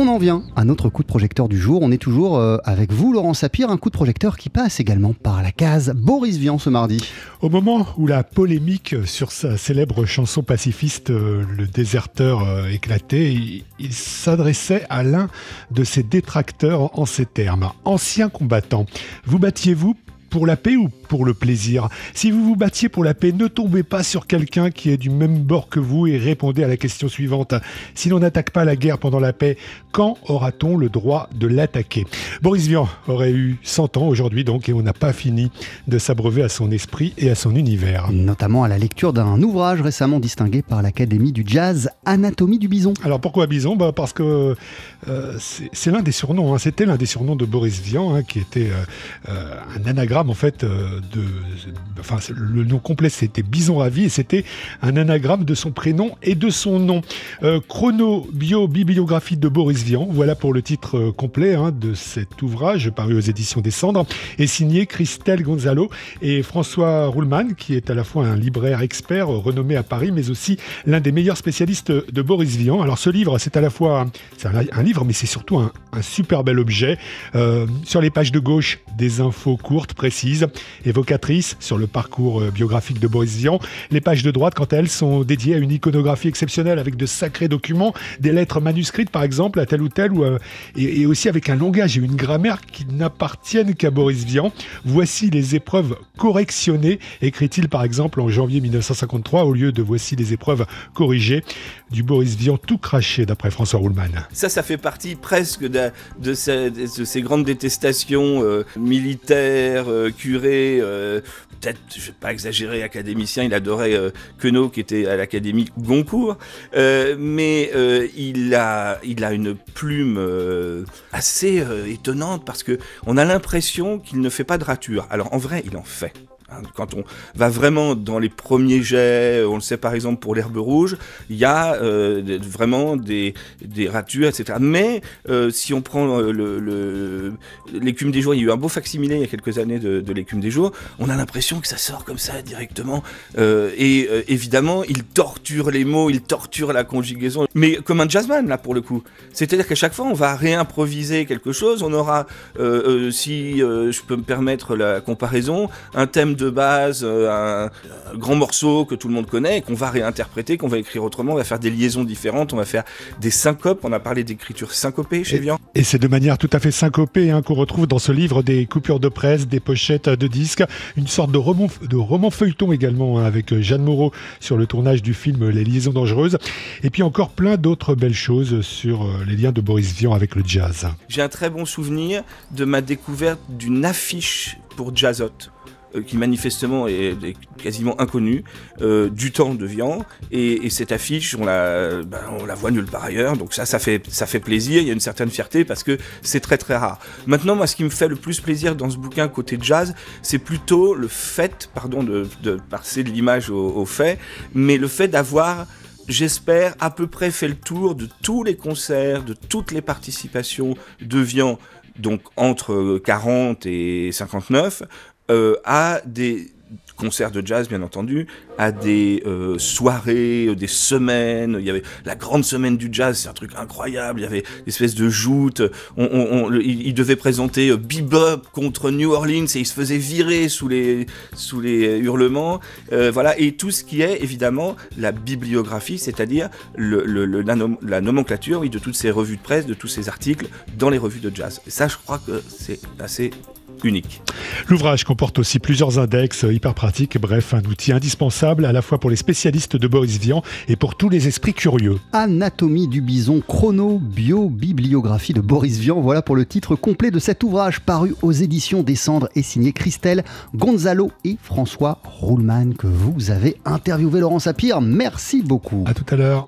On en vient à notre coup de projecteur du jour. On est toujours euh, avec vous, Laurent Sapir, un coup de projecteur qui passe également par la case Boris Vian ce mardi. Au moment où la polémique sur sa célèbre chanson pacifiste euh, Le déserteur euh, éclatait, il, il s'adressait à l'un de ses détracteurs en ces termes. Ancien combattant, vous battiez-vous pour la paix ou pour le plaisir Si vous vous battiez pour la paix, ne tombez pas sur quelqu'un qui est du même bord que vous et répondez à la question suivante. Si l'on n'attaque pas la guerre pendant la paix, quand aura-t-on le droit de l'attaquer? Boris Vian aurait eu 100 ans aujourd'hui donc et on n'a pas fini de s'abreuver à son esprit et à son univers. Notamment à la lecture d'un ouvrage récemment distingué par l'Académie du jazz, Anatomie du bison. Alors pourquoi bison? Bah Parce que euh, c'est l'un des surnoms, hein. c'était l'un des surnoms de Boris Vian hein, qui était euh, euh, un anagramme en fait euh, le nom complet c'était Bison Ravi et c'était un anagramme de son prénom et de son nom. Euh, chrono bio bibliographie de Boris Vian, voilà pour le titre euh, complet hein, de cet ouvrage paru aux éditions des Cendres et signé Christelle Gonzalo et François Roulman qui est à la fois un libraire expert renommé à Paris mais aussi l'un des meilleurs spécialistes de Boris Vian. Alors ce livre c'est à la fois un, livre mais c'est surtout un, super bel objet. Euh, sur les pages de gauche des infos courtes précise, évocatrice sur le parcours euh, biographique de Boris Vian. Les pages de droite, quant à elles, sont dédiées à une iconographie exceptionnelle avec de sacrés documents, des lettres manuscrites par exemple à tel ou tel, ou, euh, et, aussi avec un langage et une grammaire qui n'appartiennent qu'à Boris Vian. Voici les épreuves correctionnées, écrit-il par exemple en janvier 1953 au lieu de voici les épreuves corrigées du Boris Vian tout craché d'après François Roulman. Ça, ça fait partie presque de, ces, de ces, grandes détestations euh, militaires, euh, euh, peut-être, je vais pas exagérer, académicien, il adorait euh, Queneau qui était à l'Académie Goncourt, euh, mais euh, il, a, il a une plume assez étonnante parce que on a l'impression qu'il ne fait pas de rature. Alors en vrai, il en fait. Hein, quand on va vraiment dans les premiers jets, on le sait par exemple pour l'herbe rouge, il y a euh, vraiment des, des, ratures, etc. Mais euh, si on prend le, l'écume des jours, il y a eu un beau facsimilé il y a quelques années de, l'écume des jours, on a l'impression que ça sort comme ça directement. Euh, et euh, évidemment, il torture les mots, il torture la conjugaison, mais comme un jazzman là pour le coup. C'est-à-dire qu'à chaque fois, on va réimproviser quelque chose. On aura, euh, si je peux me permettre la comparaison, un thème de base, euh, un, un, grand morceau que tout le monde connaît, et qu'on va réinterpréter, qu'on va écrire autrement, on va faire des liaisons différentes, on va faire des syncopes, on a parlé d'écriture syncopée chez Vian. Et, c'est de manière tout à fait syncopée hein, qu'on retrouve dans ce livre des coupures de presse, des pochettes de disques, une sorte de roman, de roman feuilleton également hein, avec Jeanne Moreau sur le tournage du film Les liaisons dangereuses, et puis encore plein d'autres belles choses sur euh, les liens de Boris Vian avec le jazz. J'ai un très bon souvenir de ma découverte d'une affiche pour Jazzot euh, qui manifestement est, quasiment inconnu euh, du temps de Vian. Et, et cette affiche on la, ben, on la voit nulle part ailleurs. Donc ça ça fait ça fait plaisir. Il y a une certaine fierté parce que c'est très très rare. Maintenant moi ce qui me fait le plus plaisir dans ce bouquin côté jazz c'est plutôt le fait pardon de, de passer de l'image au, au fait mais le fait d'avoir j'espère à peu près fait le tour de tous les concerts de toutes les participations de Vian donc entre 40 et 59 euh, à des concerts de jazz bien entendu, à des euh, soirées, euh, des semaines, il y avait la grande semaine du jazz, c'est un truc incroyable, il y avait une espèce de joute, il, devait présenter Bebop contre New Orleans et il se faisait virer sous les, sous les hurlements, voilà, et tout ce qui est évidemment la bibliographie, c'est-à-dire la, nom la, nomenclature de toutes ces revues de presse, de tous ces articles dans les revues de jazz. Et ça, je crois que c'est assez unique. L'ouvrage comporte aussi plusieurs index hyper pratiques, bref, un outil indispensable à la fois pour les spécialistes de Boris Vian et pour tous les esprits curieux. Anatomie du bison, chrono, bio, bibliographie de Boris Vian, voilà pour le titre complet de cet ouvrage paru aux éditions des Cendres et signé Christelle Gonzalo et François Roulman que vous avez interviewé Laurent Sapir. Merci beaucoup. À tout à l'heure.